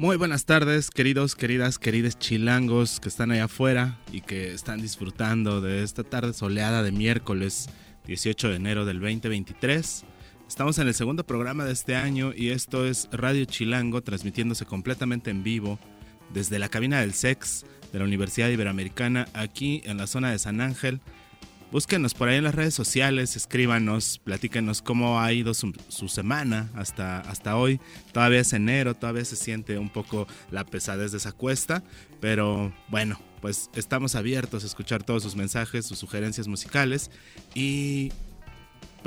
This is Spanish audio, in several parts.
Muy buenas tardes, queridos, queridas, queridos chilangos que están allá afuera y que están disfrutando de esta tarde soleada de miércoles 18 de enero del 2023. Estamos en el segundo programa de este año y esto es Radio Chilango transmitiéndose completamente en vivo desde la cabina del SEX de la Universidad Iberoamericana aquí en la zona de San Ángel Búsquenos por ahí en las redes sociales, escríbanos, platíquenos cómo ha ido su, semana hasta, hasta hoy. Todavía es enero, todavía se siente un poco la pesadez de esa cuesta, pero bueno, pues estamos abiertos a escuchar todos sus mensajes, sus sugerencias musicales y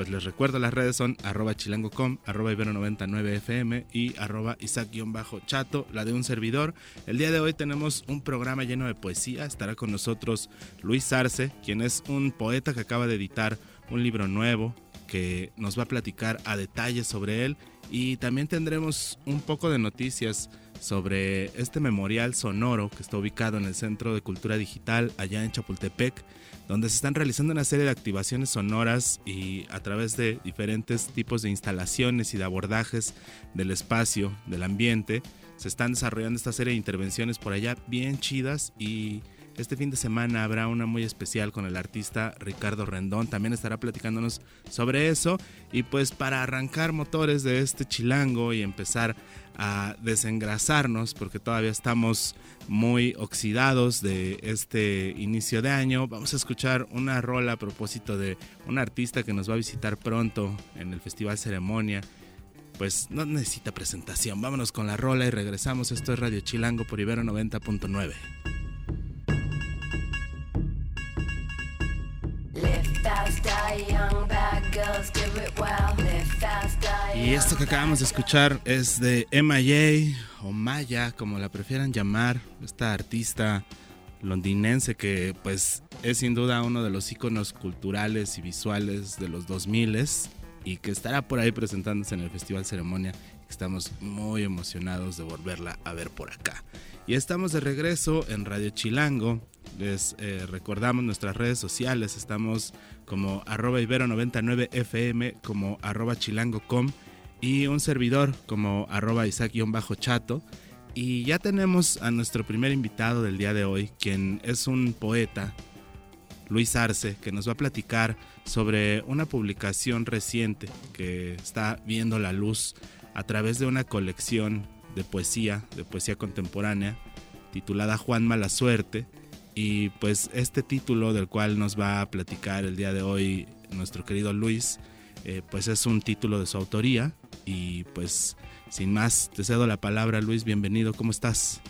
pues les recuerdo las redes son arroba chilangocom, arroba ibero99fm y arroba isaac-chato, la de un servidor. El día de hoy tenemos un programa lleno de poesía. Estará con nosotros Luis Arce, quien es un poeta que acaba de editar un libro nuevo que nos va a platicar a detalle sobre él. Y también tendremos un poco de noticias sobre este memorial sonoro que está ubicado en el Centro de Cultura Digital allá en Chapultepec donde se están realizando una serie de activaciones sonoras y a través de diferentes tipos de instalaciones y de abordajes del espacio, del ambiente, se están desarrollando esta serie de intervenciones por allá bien chidas y este fin de semana habrá una muy especial con el artista Ricardo Rendón. También estará platicándonos sobre eso. Y pues para arrancar motores de este chilango y empezar a desengrasarnos, porque todavía estamos muy oxidados de este inicio de año, vamos a escuchar una rola a propósito de un artista que nos va a visitar pronto en el Festival Ceremonia pues no necesita presentación. Vámonos con la rola y regresamos. Esto es Radio Chilango por Ibero 90.9. Y esto que acabamos de escuchar es de MIA o Maya, como la prefieran llamar, esta artista londinense que pues es sin duda uno de los iconos culturales y visuales de los 2000 y que estará por ahí presentándose en el Festival Ceremonia. Estamos muy emocionados de volverla a ver por acá. Y estamos de regreso en Radio Chilango. Les eh, recordamos nuestras redes sociales. Estamos como arroba ibero99fm, como arroba chilango.com y un servidor como arroba isaac-chato. Y ya tenemos a nuestro primer invitado del día de hoy, quien es un poeta, Luis Arce, que nos va a platicar sobre una publicación reciente que está viendo la luz a través de una colección de poesía, de poesía contemporánea, titulada Juan Mala Suerte, y pues este título del cual nos va a platicar el día de hoy nuestro querido Luis, eh, pues es un título de su autoría. Y pues sin más, te cedo la palabra Luis, bienvenido, ¿cómo estás?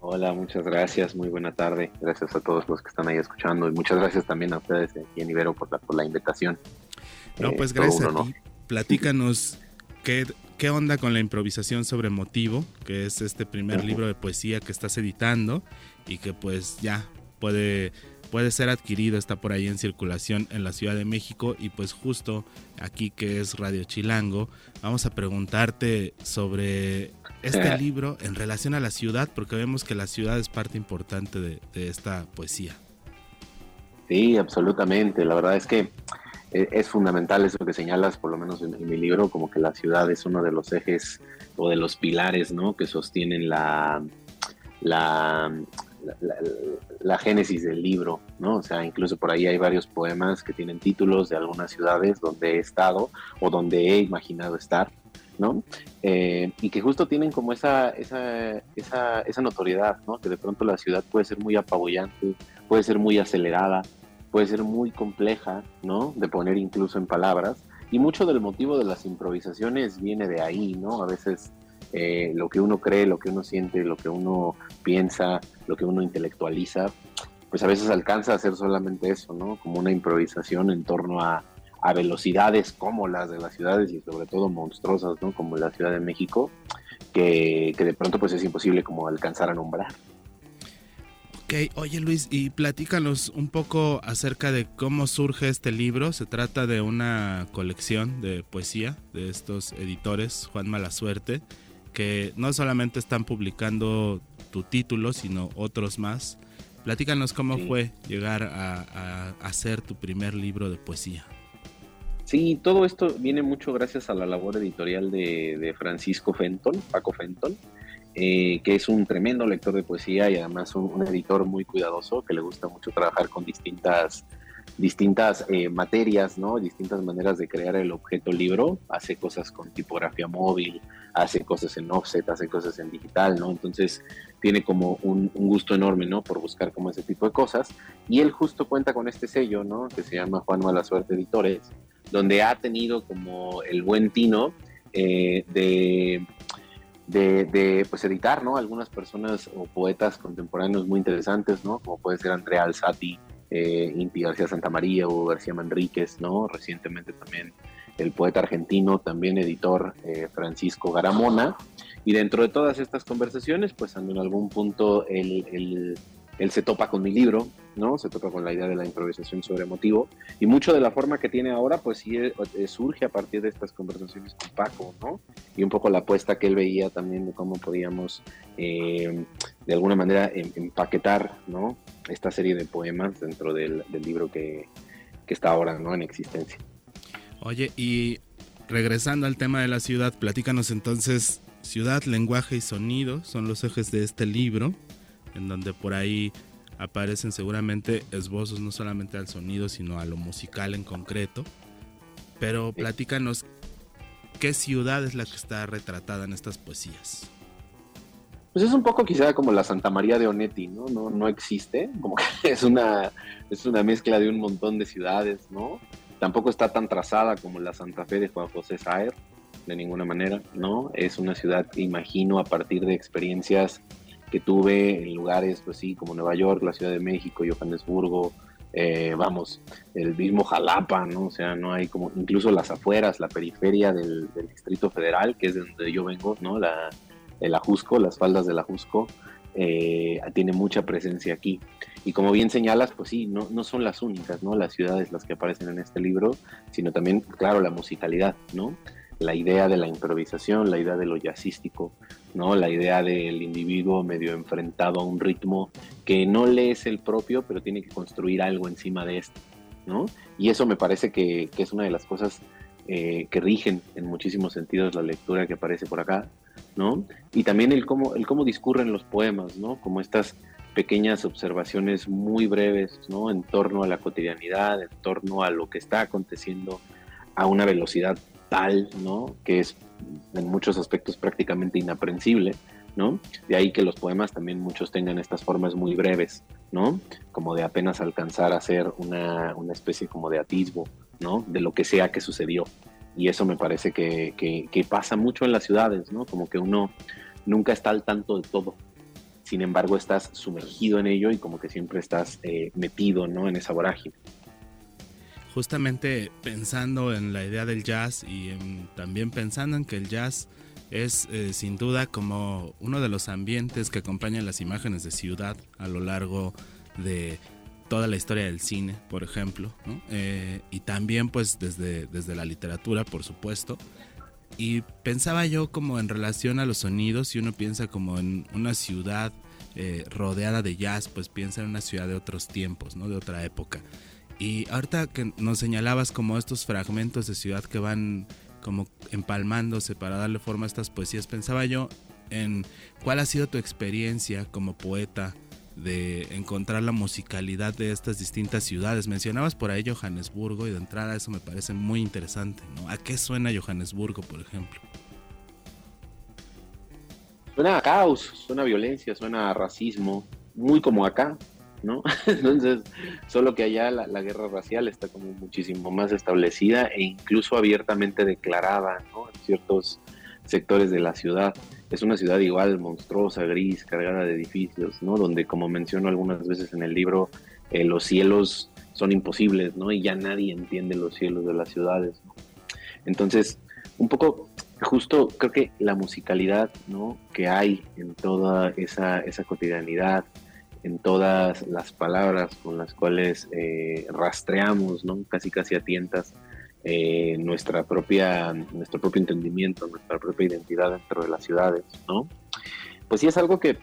Hola, muchas gracias, muy buena tarde. Gracias a todos los que están ahí escuchando y muchas gracias también a ustedes aquí en Ibero por la, por la invitación. No, eh, pues gracias a ti. Platícanos qué, qué onda con la improvisación sobre motivo, que es este primer libro de poesía que estás editando y que pues ya puede puede ser adquirido, está por ahí en circulación en la Ciudad de México y pues justo aquí que es Radio Chilango, vamos a preguntarte sobre este libro en relación a la ciudad, porque vemos que la ciudad es parte importante de, esta poesía. Sí, absolutamente. La verdad es que eh, es fundamental eso que señalas, por lo menos en, mi libro, como que la ciudad es uno de los ejes o de los pilares ¿no? que sostienen la, la, la, génesis del libro, ¿no? O sea, incluso por ahí hay varios poemas que tienen títulos de algunas ciudades donde he estado o donde he imaginado estar, ¿no? Eh, y que justo tienen como esa, esa, esa, esa notoriedad, ¿no? Que de pronto la ciudad puede ser muy apabullante, puede ser muy acelerada, puede ser muy compleja, ¿no? De poner incluso en palabras. Y mucho del motivo de las improvisaciones viene de ahí, ¿no? A veces eh, lo que uno cree, lo que uno siente, lo que uno piensa, lo que uno intelectualiza, pues a veces alcanza a ser solamente eso, ¿no? Como una improvisación en torno a, a velocidades como las de las ciudades y sobre todo monstruosas, ¿no? Como la Ciudad de México, que, que de pronto pues es imposible como alcanzar a nombrar. Ok, oye Luis, y platícanos un poco acerca de cómo surge este libro. Se trata de una colección de poesía de estos editores, Juan Malasuerte, que no solamente están publicando tu título, sino otros más. Platícanos cómo fue llegar a, hacer tu primer libro de poesía. Sí, todo esto viene mucho gracias a la labor editorial de, Francisco Fenton, Paco Fenton, eh, que es un tremendo lector de poesía y además un, editor muy cuidadoso, que le gusta mucho trabajar con distintas, distintas eh, materias, ¿no? distintas maneras de crear el objeto libro. Hace cosas con tipografía móvil, hace cosas en offset, hace cosas en digital, ¿no? Entonces tiene como un, gusto enorme, ¿no? Por buscar como ese tipo de cosas. Y él justo cuenta con este sello, ¿no? Que se llama Juan Mala Suerte Editores, donde ha tenido como el buen tino eh, de, de, pues editar, ¿no? Algunas personas o poetas contemporáneos muy interesantes, ¿no? Como puede ser Andrea Alzati, eh, Inti García Santamaría o García Manríquez, ¿no? Recientemente también el poeta argentino, también editor eh, Francisco Garamona. Y dentro de todas estas conversaciones, pues en algún punto él, se topa con mi libro, ¿no? Se topa con la idea de la improvisación sobre motivo. Y mucho de la forma que tiene ahora, pues sí eh, eh, surge a partir de estas conversaciones con Paco, ¿no? Y un poco la apuesta que él veía también de cómo podíamos, de alguna manera, em, empaquetar, ¿no? Esta serie de poemas dentro del, libro que, que está ahora, ¿no? En existencia. Oye, y regresando al tema de la ciudad, platícanos entonces, ciudad, lenguaje y sonido son los ejes de este libro, en donde por ahí aparecen seguramente esbozos no solamente al sonido, sino a lo musical en concreto. Pero platícanos, ¿qué ciudad es la que está retratada en estas poesías? Pues es un poco quizá como la Santa María de Onetti, ¿no? No, no existe, como que es una, es una mezcla de un montón de ciudades, ¿no? Tampoco está tan trazada como la Santa Fe de Juan José Saer, de ninguna manera, ¿no? Es una ciudad, imagino, a partir de experiencias que tuve en lugares, pues sí, como Nueva York, la Ciudad de México, Johannesburgo, eh, vamos, el mismo Jalapa, ¿no? O sea, no hay como, incluso las afueras, la periferia del, Distrito Federal, que es de donde yo vengo, ¿no? La, el Ajusco, las faldas del Ajusco, eh, tiene mucha presencia aquí. Y como bien señalas, pues sí, no, no son las únicas, ¿no? Las ciudades las que aparecen en este libro, sino también, claro, la musicalidad, ¿no? La idea de la improvisación, la idea de lo jazzístico, ¿no? La idea del individuo medio enfrentado a un ritmo que no le es el propio, pero tiene que construir algo encima de esto, ¿no? Y eso me parece que, que es una de las cosas eh, que rigen en muchísimos sentidos la lectura que aparece por acá, ¿no? Y también el cómo, el cómo discurren los poemas, ¿no? Como estas pequeñas observaciones muy breves, ¿no? En torno a la cotidianidad, en torno a lo que está aconteciendo a una velocidad tal, ¿no? Que es en muchos aspectos prácticamente inaprensible, ¿no? De ahí que los poemas también muchos tengan estas formas muy breves, ¿no? Como de apenas alcanzar a ser una, una especie como de atisbo, ¿no? De lo que sea que sucedió. Y eso me parece que, que pasa mucho en las ciudades, ¿no? Como que uno nunca está al tanto de todo, sin embargo estás sumergido en ello y como que siempre estás eh, metido ¿no? en esa vorágine. Justamente pensando en la idea del jazz y también pensando en que el jazz es eh, sin duda como uno de los ambientes que acompañan las imágenes de ciudad a lo largo de toda la historia del cine, por ejemplo, eh, y también pues desde, desde la literatura, por supuesto. Y pensaba yo como en relación a los sonidos, y uno piensa como en una ciudad eh, rodeada de jazz, pues piensa en una ciudad de otros tiempos, ¿no? De otra época. Y ahorita que nos señalabas como estos fragmentos de ciudad que van como empalmándose para darle forma a estas poesías, pensaba yo en cuál ha sido tu experiencia como poeta de encontrar la musicalidad de estas distintas ciudades. Mencionabas por ahí Johannesburgo y de entrada eso me parece muy interesante, ¿no? ¿A qué suena Johannesburgo, por ejemplo? Suena a caos, suena a violencia, suena a racismo, muy como acá, ¿no? Entonces, solo que allá la, guerra racial está como muchísimo más establecida e incluso abiertamente declarada. En ciertos sectores de la ciudad. Es una ciudad igual monstruosa, gris, cargada de edificios, ¿no? Donde, como menciono algunas veces en el libro, eh, los cielos son imposibles, ¿no? Y ya nadie entiende los cielos de las ciudades. Entonces, un poco justo creo que la musicalidad, ¿no? Que hay en toda esa, esa cotidianidad, en todas las palabras con las cuales eh, rastreamos, ¿no? Casi casi a tientas eh, nuestra propia, nuestro propio entendimiento, nuestra propia identidad dentro de las ciudades, ¿no? Pues sí es algo que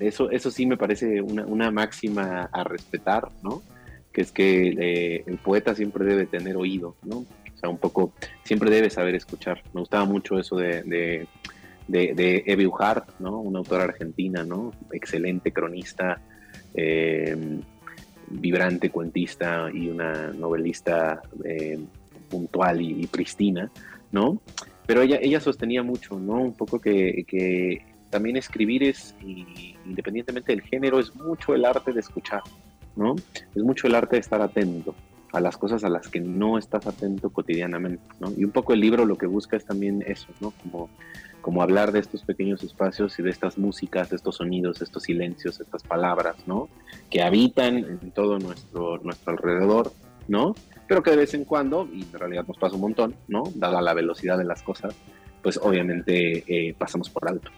eso, eso sí me parece una, una, máxima a respetar, ¿no? Que es que eh, el poeta siempre debe tener oído, ¿no? O sea, un poco, siempre debe saber escuchar. Me gustaba mucho eso de, de, de, de Ujar, ¿no? Una autora argentina, ¿no? Excelente cronista, eh, vibrante cuentista y una novelista eh, puntual y, pristina, ¿no? Pero ella, ella sostenía mucho, ¿no? Un poco que, que también escribir es, independientemente del género, es mucho el arte de escuchar, ¿no? Es mucho el arte de estar atento a las cosas a las que no estás atento cotidianamente, ¿no? Y un poco el libro lo que busca es también eso, ¿no? Como, como hablar de estos pequeños espacios y de estas músicas, de estos sonidos, estos silencios, estas palabras, ¿no? Que habitan en todo nuestro, nuestro alrededor, ¿no? Pero que de vez en cuando, y en realidad nos pasa un montón, ¿no? Dada la velocidad de las cosas, pues obviamente eh, pasamos por alto.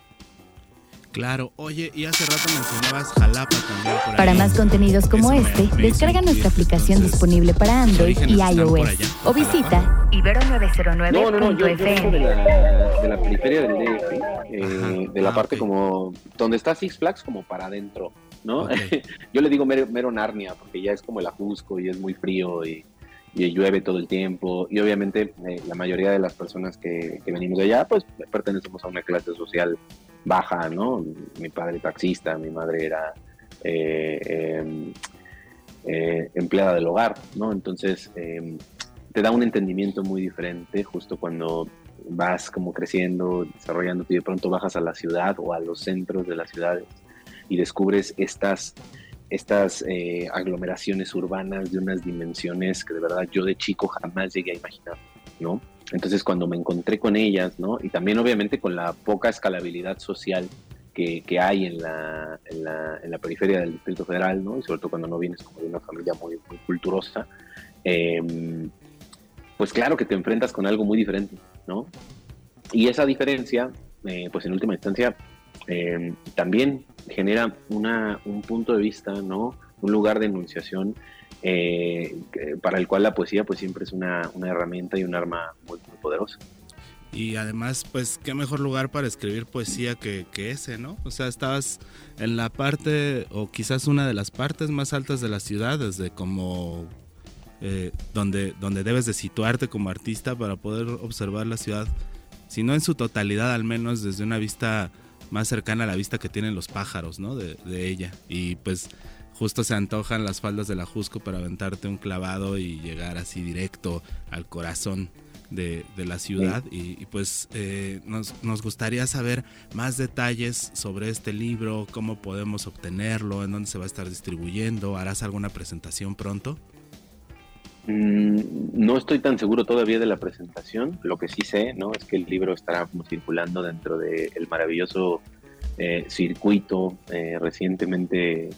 Claro, oye, y hace rato mencionabas Jalapa también. Por para más contenidos como este, descarga nuestra aplicación disponible para Android y iOS. O visita ibero909.fm. No, no, no, yo, yo de, la, de la periferia del DF, eh, de la ah, parte como, donde está Six Flags, como para adentro, ¿no? yo le digo mero, mero, Narnia, porque ya es como el Ajusco y es muy frío y, y llueve todo el tiempo. Y obviamente eh, la mayoría de las personas que, que venimos de allá, pues pertenecemos a una clase social baja, ¿no? Mi padre taxista, mi madre era eh, em, eh, empleada del hogar, ¿no? Entonces em, te da un entendimiento muy diferente justo cuando vas como creciendo, desarrollándote y de pronto bajas a la ciudad o a los centros de las ciudades y descubres estas estas eh, aglomeraciones urbanas de unas dimensiones que de verdad yo de chico jamás llegué a imaginar, ¿no? Entonces cuando me encontré con ellas, ¿no? Y también obviamente con la poca escalabilidad social que, que hay en la, en, la, en la, periferia del Distrito Federal, ¿no? Y sobre todo cuando no vienes como de una familia muy, muy culturosa, eh, pues claro que te enfrentas con algo muy diferente, ¿no? Y esa diferencia, eh, pues en última instancia, eh, también genera una, un punto de vista, ¿no? Un lugar de enunciación eh, para el cual la poesía pues siempre es una, herramienta y un arma muy, poderosa. Y además, pues, qué mejor lugar para escribir poesía que, que, ese, ¿no? O sea, estabas en la parte, o quizás una de las partes más altas de la ciudad, desde como eh, donde, donde debes de situarte como artista para poder observar la ciudad, si no en su totalidad, al menos desde una vista más cercana a la vista que tienen los pájaros, ¿no? De, de ella. Y pues justo se antojan las faldas de la Jusco para aventarte un clavado y llegar así directo al corazón de, la ciudad. Y, pues eh, nos, nos, gustaría saber más detalles sobre este libro, cómo podemos obtenerlo, en dónde se va a estar distribuyendo. ¿Harás alguna presentación pronto? Mm, no estoy tan seguro todavía de la presentación. Lo que sí sé, ¿no? Es que el libro estará circulando dentro del maravilloso eh, circuito eh, recientemente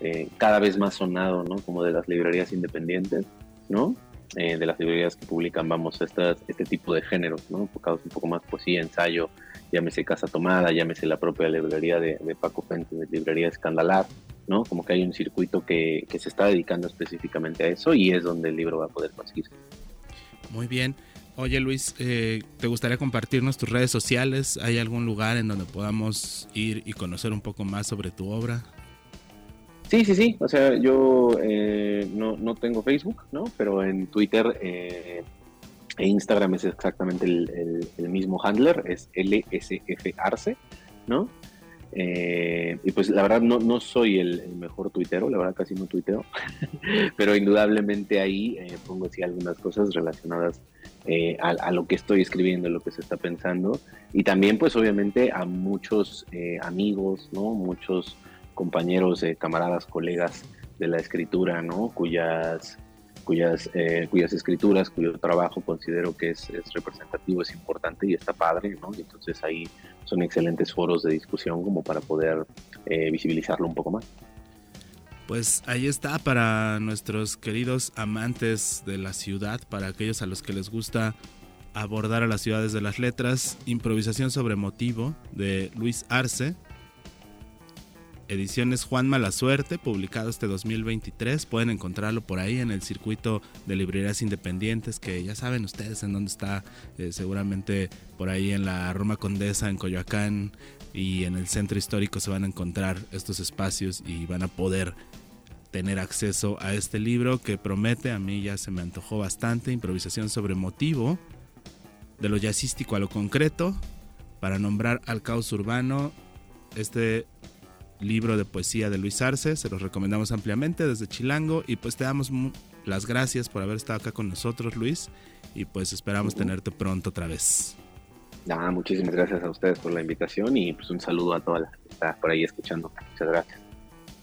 eh, cada vez más sonado, ¿no? Como de las librerías independientes, ¿no? Eh, de las librerías que publican, vamos, estas, este tipo de géneros, ¿no? Enfocados un poco más poesía, ensayo, llámese Casa Tomada, llámese la propia librería de, Paco Fuentes, de librería Escandalar, ¿no? Como que hay un circuito que, que, se está dedicando específicamente a eso y es donde el libro va a poder conseguirse. Muy bien. Oye Luis, eh, ¿te gustaría compartirnos tus redes sociales? ¿Hay algún lugar en donde podamos ir y conocer un poco más sobre tu obra? Sí, sí, sí. O sea, yo eh, no, no, tengo Facebook, ¿no? Pero en Twitter eh, e Instagram es exactamente el, el, mismo handler, es LSF ¿no? Eh, y pues la verdad no, no soy el, mejor tuitero, la verdad casi no tuiteo, pero indudablemente ahí pongo así algunas cosas relacionadas a, a, lo que estoy escribiendo, lo que se está pensando, y también pues obviamente a muchos amigos, ¿no? Muchos compañeros, eh, camaradas, colegas de la escritura, ¿no? Cuyas, cuyas, eh, cuyas escrituras, cuyo trabajo considero que es, representativo, es importante y está padre, ¿no? Y entonces ahí son excelentes foros de discusión como para poder eh, visibilizarlo un poco más. Pues ahí está para nuestros queridos amantes de la ciudad, para aquellos a los que les gusta abordar a las ciudades de las letras, improvisación sobre motivo de Luis Arce, Ediciones Juan Mala Suerte, publicado este 2023. Pueden encontrarlo por ahí en el circuito de librerías independientes, que ya saben ustedes en dónde está, eh, seguramente por ahí en la Roma Condesa, en Coyoacán y en el centro histórico se van a encontrar estos espacios y van a poder tener acceso a este libro que promete, a mí ya se me antojó bastante, improvisación sobre motivo, de lo jazzístico a lo concreto, para nombrar al caos urbano. Este libro de poesía de Luis Arce, se los recomendamos ampliamente desde Chilango y pues te damos las gracias por haber estado acá con nosotros Luis y pues esperamos tenerte pronto otra vez. Ah, muchísimas gracias a ustedes por la invitación y pues un saludo a toda la que está por ahí escuchando. Muchas gracias.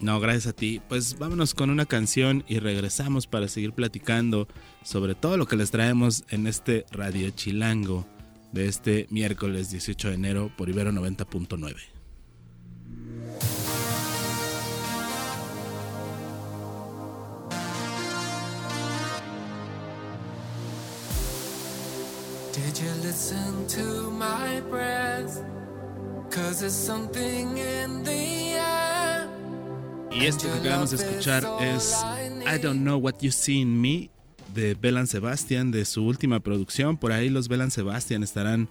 No, gracias a ti. Pues vámonos con una canción y regresamos para seguir platicando sobre todo lo que les traemos en este Radio Chilango de este miércoles 18 de enero por Ibero 90.9. Did you listen to my breath? Cause there's something in the air. Y esto que acabamos de escuchar es I Don't Know What You See in Me de Belan Sebastian, de su última producción. Por ahí los Belan Sebastian estarán,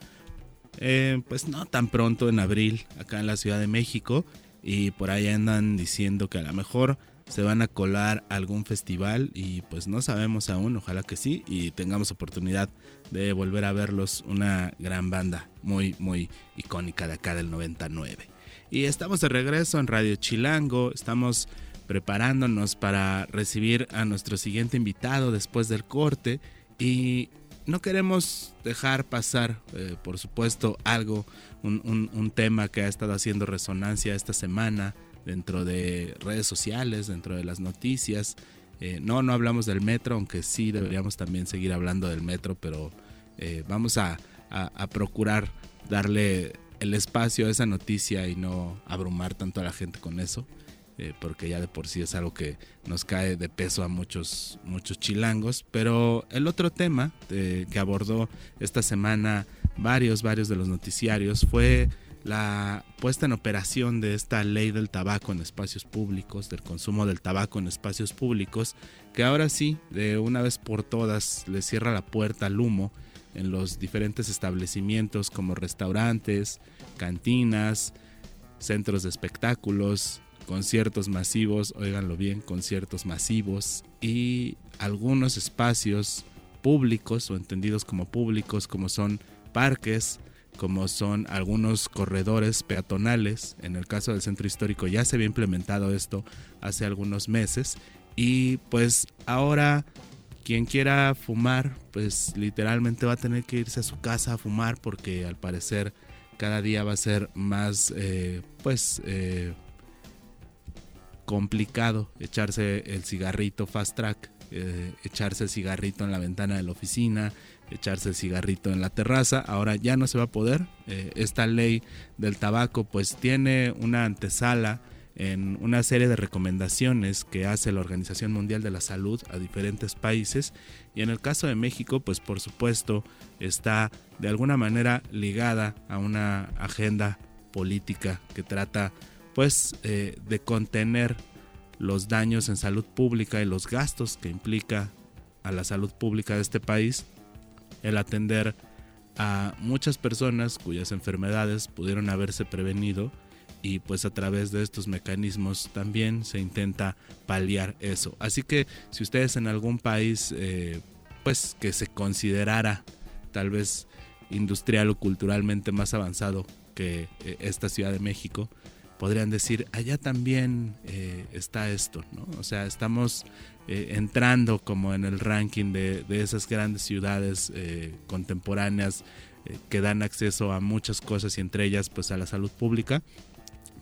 eh, pues no tan pronto en abril, acá en la Ciudad de México. Y por ahí andan diciendo que a lo mejor se van a colar algún festival y pues no sabemos aún, ojalá que sí y tengamos oportunidad de volver a verlos, una gran banda muy muy icónica de acá del 99. Y estamos de regreso en Radio Chilango, estamos preparándonos para recibir a nuestro siguiente invitado después del corte y no queremos dejar pasar, eh, por supuesto, algo, un, un tema que ha estado haciendo resonancia esta semana dentro de redes sociales, dentro de las noticias. Eh, no, no hablamos del metro, aunque sí deberíamos también seguir hablando del metro, pero eh, vamos a, procurar darle el espacio a esa noticia y no abrumar tanto a la gente con eso, eh, porque ya de por sí es algo que nos cae de peso a muchos, muchos chilangos. Pero el otro tema que abordó esta semana varios, varios de los noticiarios fue la puesta en operación de esta ley del tabaco en espacios públicos, del consumo del tabaco en espacios públicos, que ahora sí, de una vez por todas, le cierra la puerta al humo en los diferentes establecimientos como restaurantes, cantinas, centros de espectáculos, conciertos masivos, oiganlo bien, conciertos masivos y algunos espacios públicos o entendidos como públicos como son parques, como son algunos corredores peatonales. En el caso del centro histórico ya se había implementado esto hace algunos meses y pues ahora quien quiera fumar pues literalmente va a tener que irse a su casa a fumar porque al parecer cada día va a ser más eh, pues eh, complicado echarse el cigarrito fast track, eh, echarse el cigarrito en la ventana de la oficina, echarse el cigarrito en la terraza. Ahora ya no se va a poder. Eh, esta ley del tabaco pues tiene una antesala en una serie de recomendaciones que hace la Organización Mundial de la Salud a diferentes países y en el caso de México pues por supuesto está de alguna manera ligada a una agenda política que trata pues eh, de contener los daños en salud pública y los gastos que implica a la salud pública de este país el atender a muchas personas cuyas enfermedades pudieron haberse prevenido y pues a través de estos mecanismos también se intenta paliar eso. Así que si ustedes en algún país eh, pues que se considerara tal vez industrial o culturalmente más avanzado que eh, esta Ciudad de México, podrían decir, allá también eh, está esto, ¿no? O sea, estamos eh, entrando como en el ranking de, esas grandes ciudades eh, contemporáneas que dan acceso a muchas cosas y entre ellas pues a la salud pública,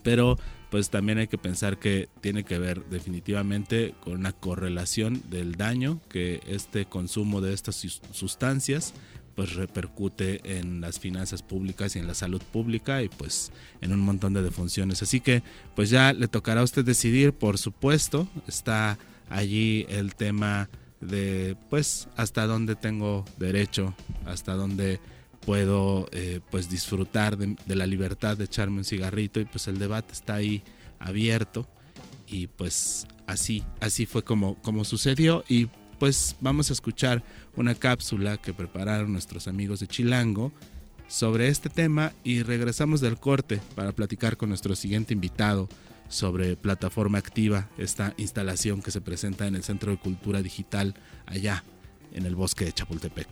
pero pues también hay que pensar que tiene que ver definitivamente con una correlación del daño que este consumo de estas sustancias pues repercute en las finanzas públicas y en la salud pública y pues en un montón de defunciones. Así que pues ya le tocará a usted decidir, por supuesto, está allí el tema de pues hasta dónde tengo derecho, hasta dónde puedo eh, pues disfrutar de, de, la libertad de echarme un cigarrito y pues el debate está ahí abierto y pues así así fue como como sucedió y pues vamos a escuchar una cápsula que prepararon nuestros amigos de Chilango sobre este tema y regresamos del corte para platicar con nuestro siguiente invitado sobre Plataforma Activa, esta instalación que se presenta en el Centro de Cultura Digital allá en el bosque de Chapultepec.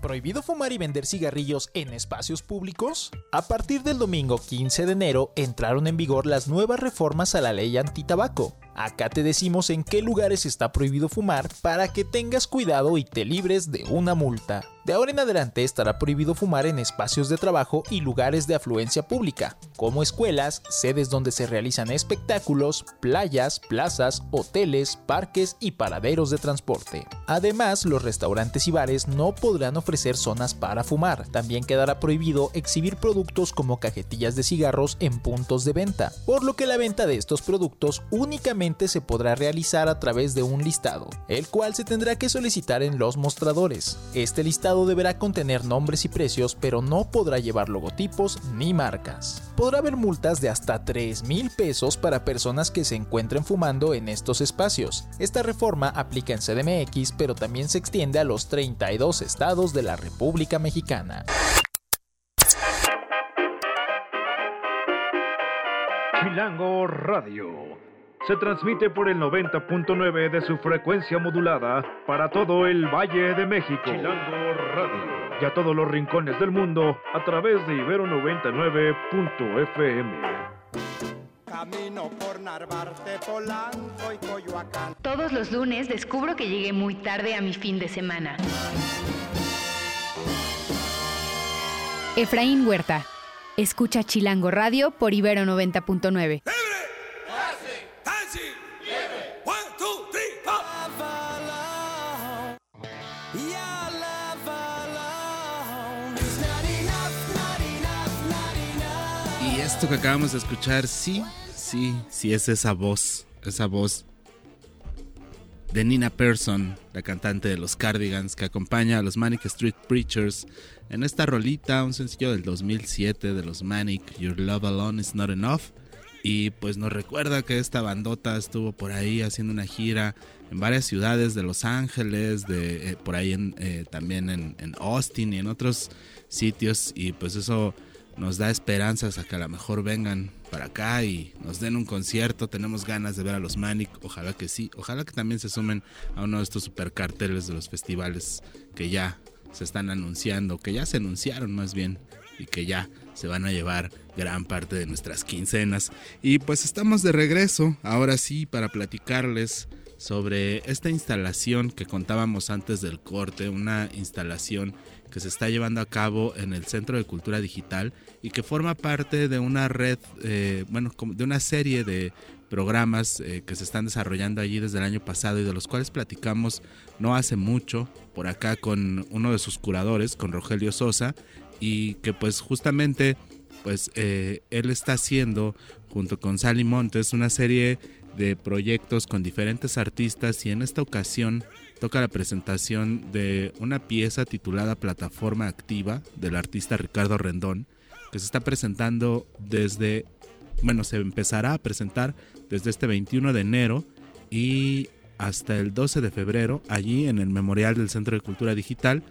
¿Prohibido fumar y vender cigarrillos en espacios públicos? A partir del domingo 15 de enero entraron en vigor las nuevas reformas a la ley antitabaco Acá te decimos en qué lugares está prohibido fumar para que tengas cuidado y te libres de una multa. De ahora en adelante estará prohibido fumar en espacios de trabajo y lugares de afluencia pública, como escuelas, sedes donde se realizan espectáculos, playas, plazas, hoteles, parques y paraderos de transporte. Además, los restaurantes y bares no podrán ofrecer zonas para fumar. También quedará prohibido exhibir productos como cajetillas de cigarros en puntos de venta, por lo que la venta de estos productos únicamente se podrá realizar a través de un listado, el cual se tendrá que solicitar en los mostradores. Este listado deberá contener nombres y precios, pero no podrá llevar logotipos ni marcas. Podrá haber multas de hasta 3 mil pesos para personas que se encuentren fumando en estos espacios. Esta reforma aplica en CDMX, pero también se extiende a los 32 estados de la República Mexicana. Chilango Radio se transmite por el 90.9 de su frecuencia modulada para todo el Valle de México. Chilango Radio. Y a todos los rincones del mundo a través de Ibero 99.fm. Camino por Narvarte, Polanco y Coyoacán. Todos los lunes descubro que llegué muy tarde a mi fin de semana. Efraín Huerta. Escucha Chilango Radio por Ibero 90.9. esto que acabamos de escuchar, sí, sí, sí es esa voz, esa voz de Nina Persson, la cantante de los Cardigans, que acompaña a los Manic Street Preachers en esta rolita, un sencillo del 2007 de los Manic, Your Love Alone Is Not Enough. Y pues nos recuerda que esta bandota estuvo por ahí haciendo una gira en varias ciudades de Los Ángeles, de eh, por ahí eh, también en, en Austin y en otros sitios. Y pues eso nos da esperanzas a que a lo mejor vengan para acá y nos den un concierto. Tenemos ganas de ver a los Manic, ojalá que sí. Ojalá que también se sumen a uno de estos super carteles de los festivales que ya se están anunciando, que ya se anunciaron más bien y que ya se van a llevar gran parte de nuestras quincenas. Y pues estamos de regreso, ahora sí, para platicarles sobre esta instalación que contábamos antes del corte, una instalación que se está llevando a cabo en el Centro de Cultura Digital y que forma parte de una red, eh, bueno, de una serie de programas eh, que se están desarrollando allí desde el año pasado y de los cuales platicamos no hace mucho por acá con uno de sus curadores, con Rogelio Sosa, y que pues justamente pues eh, él está haciendo junto con Sally Montes una serie de proyectos con diferentes artistas y en esta ocasión toca la presentación de una pieza titulada Plataforma Activa del artista Ricardo Rendón, que se está presentando desde, bueno, se empezará a presentar desde este 21 de enero y hasta el 12 de febrero allí en el Memorial del Centro de Cultura Digital,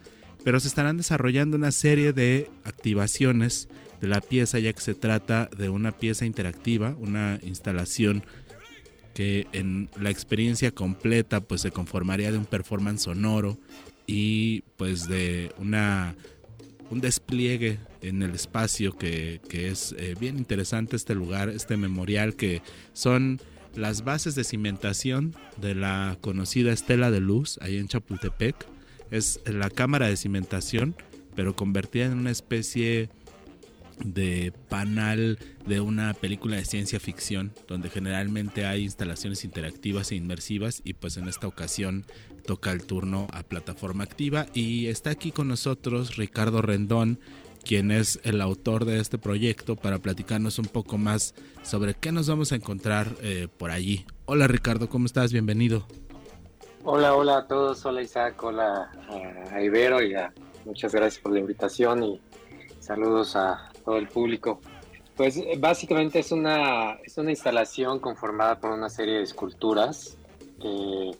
pero se estarán desarrollando una serie de activaciones de la pieza ya que se trata de una pieza interactiva, una instalación que en la experiencia completa pues se conformaría de un performance sonoro y pues de una un despliegue en el espacio que, es eh, bien interesante este lugar, este memorial que son las bases de cimentación de la conocida Estela de Luz ahí en Chapultepec. Es la cámara de cimentación, pero convertida en una especie de panal de una película de ciencia ficción donde generalmente hay instalaciones interactivas e inmersivas y pues en esta ocasión toca el turno a plataforma activa y está aquí con nosotros Ricardo Rendón quien es el autor de este proyecto para platicarnos un poco más sobre qué nos vamos a encontrar eh, por allí. Hola Ricardo, ¿cómo estás? Bienvenido. Hola, hola a todos, hola Isaac, hola a Ibero y a, muchas gracias por la invitación y saludos a todo el público. Pues eh, básicamente es una, es una instalación conformada por una serie de esculturas eh,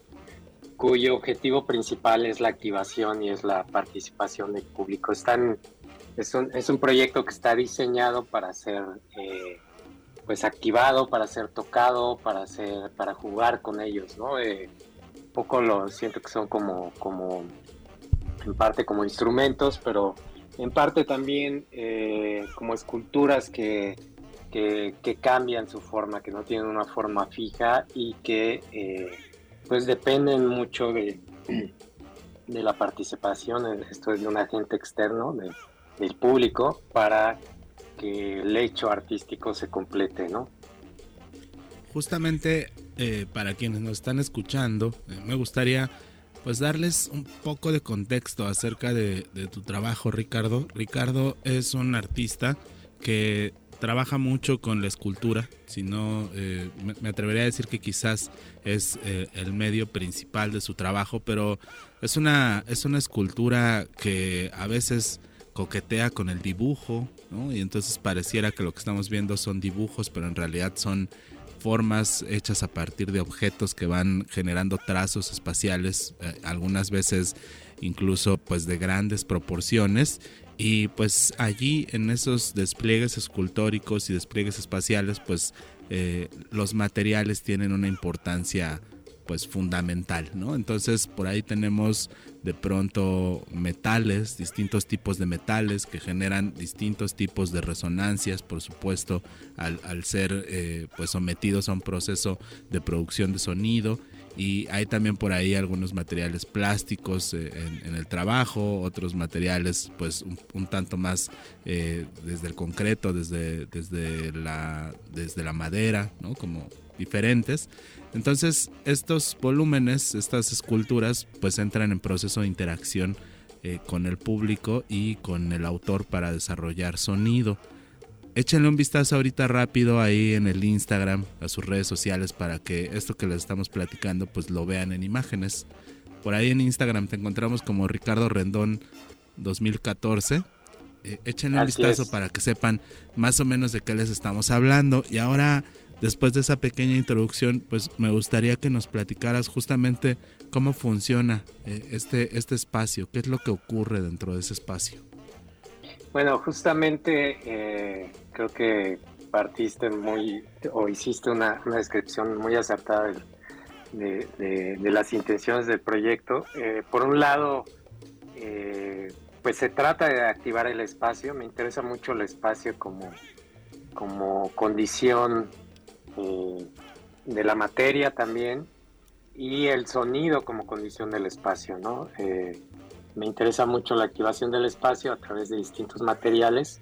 cuyo objetivo principal es la activación y es la participación del público. Están, es, un, es un proyecto que está diseñado para ser eh, pues activado, para ser tocado, para, ser, para jugar con ellos. ¿no? un poco lo siento que son como, como en parte como instrumentos, pero en parte también eh, como esculturas que, que, cambian su forma, que no tienen una forma fija y que eh, pues dependen mucho de, de la participación, esto es de un agente externo, del público, para que el hecho artístico se complete, ¿no? Justamente eh, para quienes nos están escuchando, me gustaría pues darles un poco de contexto acerca de, tu trabajo, Ricardo. Ricardo es un artista que trabaja mucho con la escultura, si no, eh, me, atrevería a decir que quizás es eh, el medio principal de su trabajo, pero es una, es una escultura que a veces coquetea con el dibujo, y entonces pareciera que lo que estamos viendo son dibujos, pero en realidad son formas hechas a partir de objetos que van generando trazos espaciales, eh, algunas veces incluso pues de grandes proporciones. Y pues allí en esos despliegues escultóricos y despliegues espaciales pues eh, los materiales tienen una importancia pues fundamental, ¿no? Entonces por ahí tenemos de pronto metales, distintos tipos de metales que generan distintos tipos de resonancias, por supuesto, al, ser eh, pues sometidos a un proceso de producción de sonido. Y hay también por ahí algunos materiales plásticos eh, en, el trabajo, otros materiales pues un, tanto más eh, desde el concreto, desde, desde, la, desde la madera, ¿no? Como diferentes. Entonces, estos volúmenes, estas esculturas, pues entran en proceso de interacción eh, con el público y con el autor para desarrollar sonido. Échenle un vistazo ahorita rápido ahí en el Instagram, a sus redes sociales, para que esto que les estamos platicando, pues lo vean en imágenes. Por ahí en Instagram te encontramos como Ricardo Rendón 2014. Eh, échenle un vistazo para que sepan más o menos de qué les estamos hablando. Y ahora después de esa pequeña introducción, pues me gustaría que nos platicaras justamente cómo funciona eh, este, este espacio, qué es lo que ocurre dentro de ese espacio. Bueno, justamente eh, creo que partiste muy, o hiciste una, descripción muy acertada de, las intenciones del proyecto. Eh, por un lado, pues se trata de activar el espacio, me interesa mucho el espacio como, como condición eh, de la materia también y el sonido como condición del espacio, ¿no? Eh, me interesa mucho la activación del espacio a través de distintos materiales.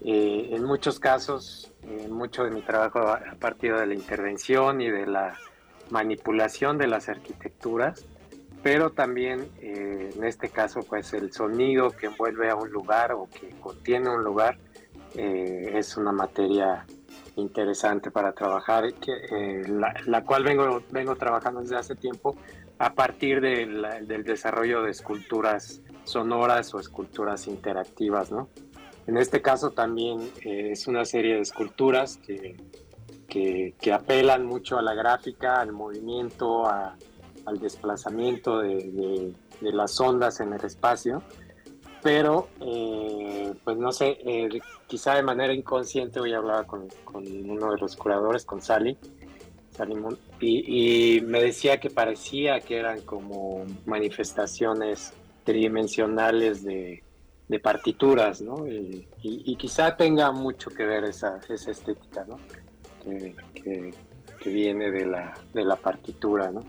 Eh, en muchos casos, mucho de mi trabajo ha partido de la intervención y de la manipulación de las arquitecturas, pero también en este caso, pues el sonido que envuelve a un lugar o que contiene un lugar es una materia interesante para trabajar, que, eh, la, cual vengo, vengo trabajando desde hace tiempo a partir del desarrollo de esculturas sonoras o esculturas interactivas, ¿no? En este caso también eh, es una serie de esculturas que, que, apelan mucho a la gráfica, al movimiento, al desplazamiento de, de las ondas en el espacio pero eh, pues no sé, eh, quizá de manera inconsciente hoy hablaba con, con, uno de los curadores, con Sally, y, me decía que parecía que eran como manifestaciones tridimensionales de, partituras, ¿no? Y, quizá tenga mucho que ver esa, esa estética, ¿no? Que, que, que viene de la, de la partitura, ¿no?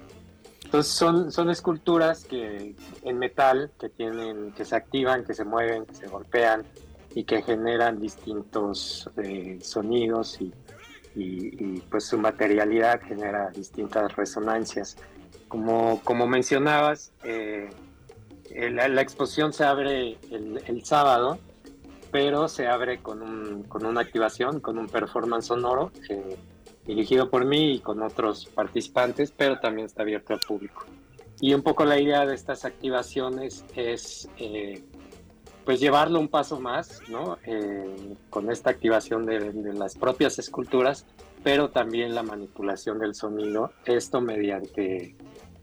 Entonces son, son esculturas que en metal que tienen, que se activan, que se mueven, que se golpean, y que generan distintos eh, sonidos y, pues su materialidad genera distintas resonancias. Como, como mencionabas, eh, la, exposición se abre el, sábado, pero se abre con, un, con, una activación, con un performance sonoro eh, dirigido por mí y con otros participantes, pero también está abierto al público. Y un poco la idea de estas activaciones es pues llevarlo un paso más, ¿no? Eh, con esta activación de, las propias esculturas, pero también la manipulación del sonido, esto mediante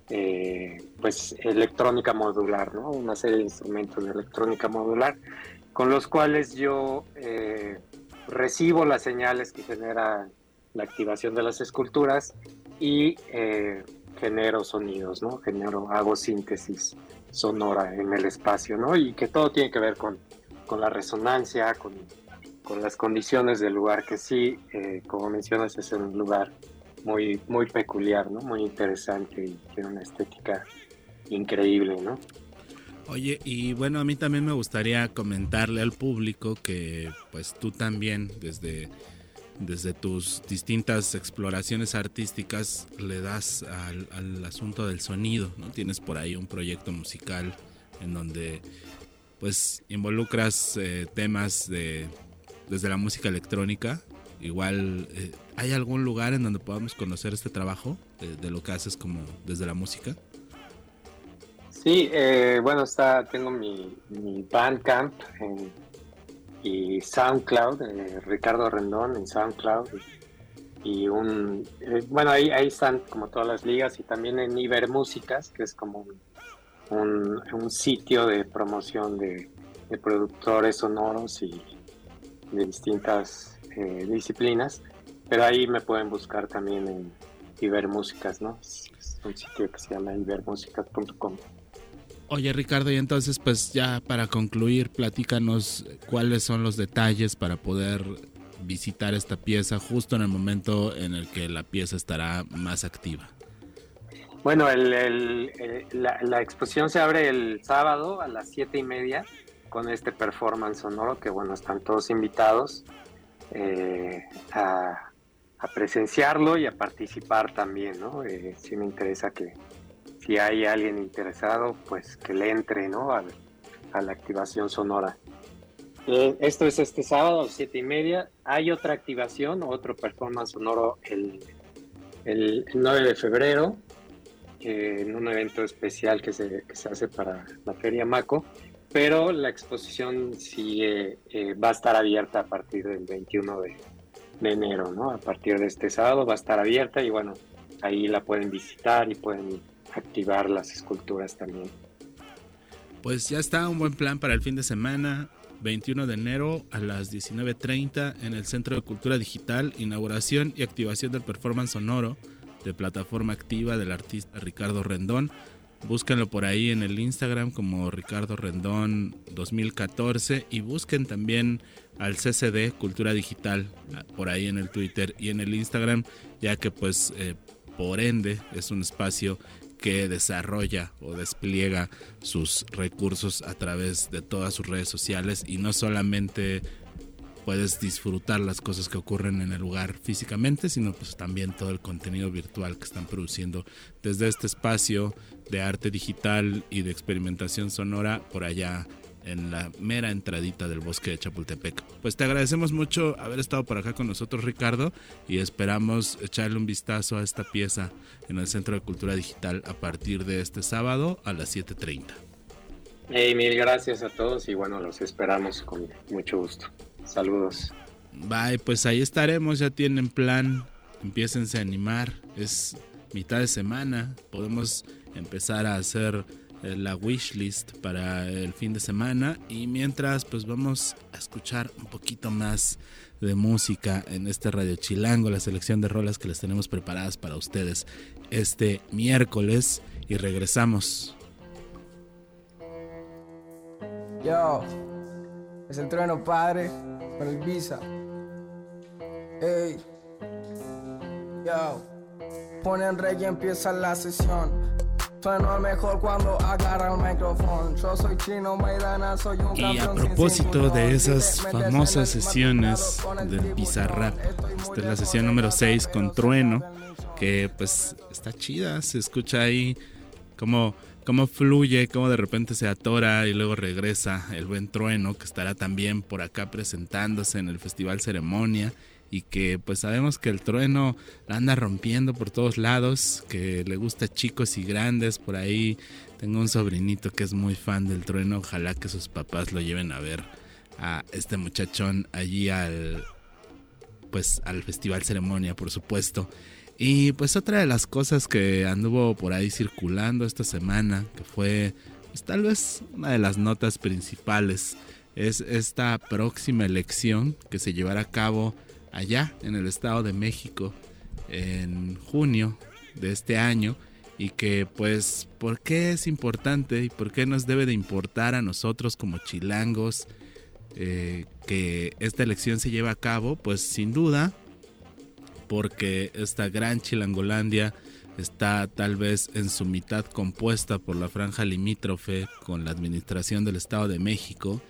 eh, pues electrónica modular, ¿no? Una serie de instrumentos de electrónica modular con los cuales yo eh, recibo las señales que genera la activación de las esculturas y genero sonidos, ¿no? Genero, hago síntesis sonora en el espacio, ¿no? Y que todo tiene que ver con, con la resonancia, con, con, las condiciones del lugar, que sí, eh, como mencionas, es un lugar muy, muy peculiar, ¿no? Muy interesante y tiene una estética increíble, ¿no? Oye, y bueno, a mí también me gustaría comentarle al público que pues tú también desde desde tus distintas exploraciones artísticas le das al, asunto del sonido, ¿no? Tienes por ahí un proyecto musical en donde pues involucras eh, temas de desde la música electrónica. Igual, eh, ¿hay algún lugar en donde podamos conocer este trabajo de, lo que haces como desde la música? Sí, eh, bueno, está, tengo mi, mi Bandcamp en y SoundCloud, eh, Ricardo Rendón en SoundCloud. Y, un, eh, bueno, ahí, ahí están como todas las ligas y también en Ibermúsicas, que es como un, un, sitio de promoción de, productores sonoros y de distintas eh, disciplinas. Pero ahí me pueden buscar también en Ibermúsicas, ¿no? Es un sitio que se llama ibermúsicas.com. Oye Ricardo, y entonces pues ya para concluir, platícanos cuáles son los detalles para poder visitar esta pieza justo en el momento en el que la pieza estará más activa. Bueno, la, exposición se abre el sábado a las siete y media con este performance sonoro que bueno, están todos invitados eh, a, presenciarlo y a participar también, ¿no? Eh, sí me interesa que, si hay alguien interesado, pues que le entre ¿no? a, la activación sonora. Eh, esto es este sábado a siete y media. Hay otra activación, otro performance sonoro el, el, 9 de febrero, en un evento especial que se, que se, hace para la Feria Maco, pero la exposición sí eh, va a estar abierta a partir del 21 de, de enero, ¿no? A partir de este sábado va a estar abierta y bueno, ahí la pueden visitar y pueden activar las esculturas también. Pues ya está un buen plan para el fin de semana. 21 de enero a las 19.30 en el Centro de Cultura Digital, inauguración y activación del performance sonoro de plataforma activa del artista Ricardo Rendón. Búsquenlo por ahí en el Instagram como Ricardo Rendón 2014 y busquen también al CCD Cultura Digital por ahí en el Twitter y en el Instagram, ya que pues eh, por ende es un espacio que desarrolla o despliega sus recursos a través de todas sus redes sociales y no solamente puedes disfrutar las cosas que ocurren en el lugar físicamente, sino pues también todo el contenido virtual que están produciendo desde este espacio de arte digital y de experimentación sonora por allá en la mera entradita del bosque de Chapultepec. Pues te agradecemos mucho haber estado por acá con nosotros, Ricardo, y esperamos echarle un vistazo a esta pieza en el Centro de Cultura Digital a partir de este sábado a las 7.30. Hey, mil gracias a todos y bueno, los esperamos con mucho gusto. Saludos. Bye, pues ahí estaremos, ya tienen plan, empiécense a animar, es mitad de semana, podemos empezar a hacer la wishlist para el fin de semana y mientras pues vamos a escuchar un poquito más de música en este Radio Chilango, la selección de rolas que les tenemos preparadas para ustedes este miércoles y regresamos. Yo, es el trueno padre con el visa. Hey, yo, ponen reggae y empieza la sesión. Mejor cuando agarra el micrófono. Yo soy chino, Maidana, soy un Y a propósito de esas famosas sesiones del Bizarrap, esta es la sesión número 6 con Trueno, que pues está chida, se escucha ahí como cómo fluye, cómo de repente se atora y luego regresa el buen trueno que estará también por acá presentándose en el Festival Ceremonia y que pues sabemos que el trueno la anda rompiendo por todos lados, que le gusta chicos y grandes por ahí. Tengo un sobrinito que es muy fan del trueno, ojalá que sus papás lo lleven a ver a este muchachón allí al pues al Festival Ceremonia, por supuesto. Y pues otra de las cosas que anduvo por ahí circulando esta semana, que fue pues, tal vez una de las notas principales, es esta próxima elección que se llevará a cabo allá en el Estado de México en junio de este año y que pues por qué es importante y por qué nos debe de importar a nosotros como chilangos eh, que esta elección se lleve a cabo, pues sin duda porque esta gran Chilangolandia está tal vez en su mitad compuesta por la franja limítrofe con la administración del Estado de México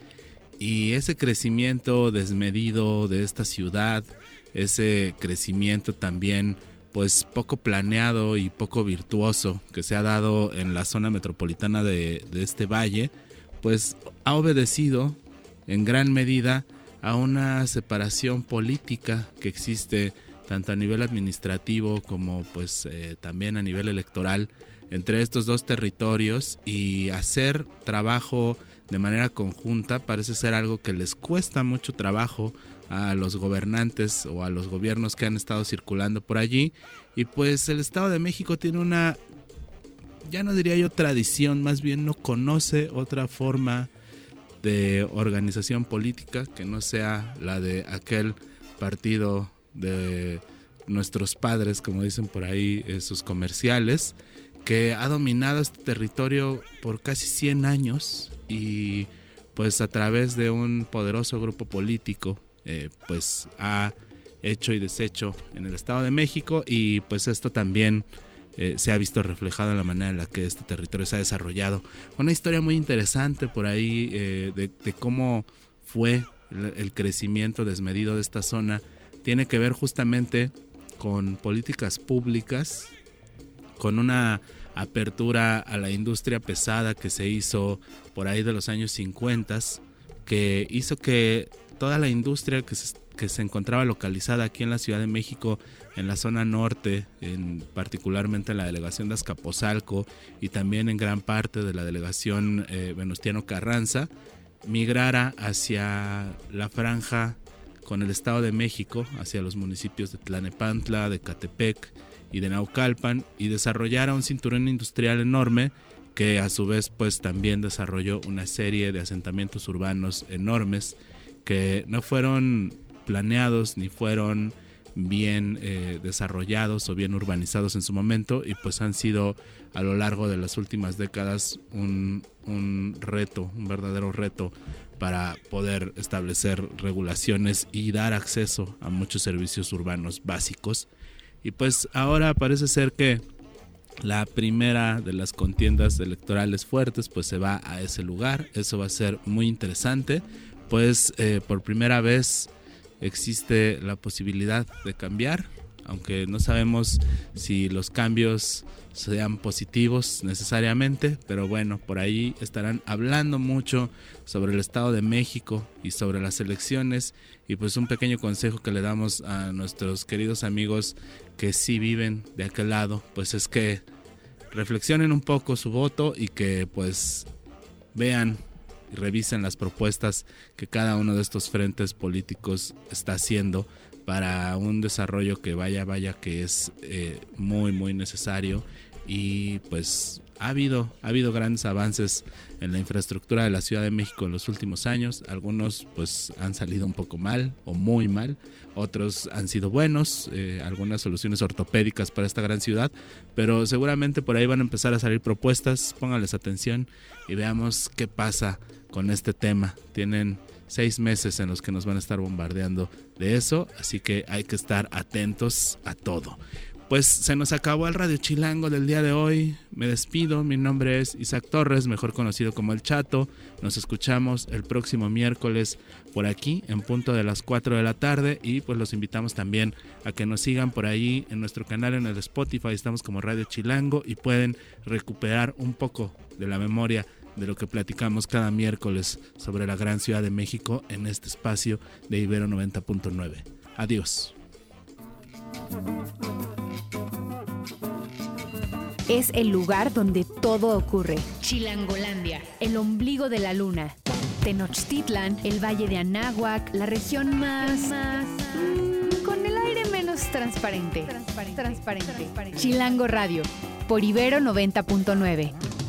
y ese crecimiento desmedido de esta ciudad, ese crecimiento también pues poco planeado y poco virtuoso que se ha dado en la zona metropolitana de, este valle, pues ha obedecido en gran medida a una separación política que existe tanto a nivel administrativo como pues eh, también a nivel electoral entre estos dos territorios y hacer trabajo de manera conjunta parece ser algo que les cuesta mucho trabajo a los gobernantes o a los gobiernos que han estado circulando por allí. Y pues el Estado de México tiene una ya no diría yo tradición, más bien no conoce otra forma de organización política que no sea la de aquel partido de nuestros padres, como dicen por ahí sus comerciales, que ha dominado este territorio por casi 100 años y pues a través de un poderoso grupo político, eh, pues ha hecho y deshecho en el Estado de México y pues esto también eh, se ha visto reflejado en la manera en la que este territorio se ha desarrollado. Una historia muy interesante por ahí eh, de, cómo fue el crecimiento desmedido de esta zona tiene que ver justamente con políticas públicas, con una apertura a la industria pesada que se hizo por ahí de los años 50, que hizo que toda la industria que se, encontraba localizada aquí en la Ciudad de México, en la zona norte, en, particularmente en la delegación de Azcapotzalco y también en gran parte de la delegación eh, Venustiano Carranza, migrara hacia la franja con el Estado de México hacia los municipios de Tlanepantla, de Catepec y de Naucalpan y desarrollara un cinturón industrial enorme que a su vez pues también desarrolló una serie de asentamientos urbanos enormes que no fueron planeados ni fueron bien eh, desarrollados o bien urbanizados en su momento y pues han sido a lo largo de las últimas décadas un, un reto, un verdadero reto para poder establecer regulaciones y dar acceso a muchos servicios urbanos básicos. Y pues ahora parece ser que la primera de las contiendas electorales fuertes pues se va a ese lugar. Eso va a ser muy interesante. Pues eh, por primera vez existe la posibilidad de cambiar, aunque no sabemos si los cambios sean positivos necesariamente, pero bueno, por ahí estarán hablando mucho sobre el Estado de México y sobre las elecciones. Y pues un pequeño consejo que le damos a nuestros queridos amigos que sí viven de aquel lado, pues es que reflexionen un poco su voto y que pues vean y revisen las propuestas que cada uno de estos frentes políticos está haciendo para un desarrollo que vaya, vaya, que es eh, muy, muy necesario y pues ha habido, ha habido grandes avances en la infraestructura de la Ciudad de México en los últimos años. Algunos pues han salido un poco mal o muy mal, otros han sido buenos, eh, algunas soluciones ortopédicas para esta gran ciudad, pero seguramente por ahí van a empezar a salir propuestas, pónganles atención y veamos qué pasa con este tema. Tienen seis meses en los que nos van a estar bombardeando de eso, así que hay que estar atentos a todo. pues se nos acabó el Radio Chilango del día de hoy. Me despido. Mi nombre es Isaac Torres, mejor conocido como El Chato. Nos escuchamos el próximo miércoles por aquí en punto de las 4 de la tarde y pues los invitamos también a que nos sigan por ahí en nuestro canal en el Spotify. Estamos como Radio Chilango y pueden recuperar un poco de la memoria de lo que platicamos cada miércoles sobre la gran ciudad de México en este espacio de Ibero 90.9. Adiós es el lugar donde todo ocurre. Chilangolandia, el ombligo de la luna. Tenochtitlan, el valle de Anáhuac, la región más... mm, con el aire menos transparente. Transparente. transparente. Chilango Radio, por Ibero 90.9.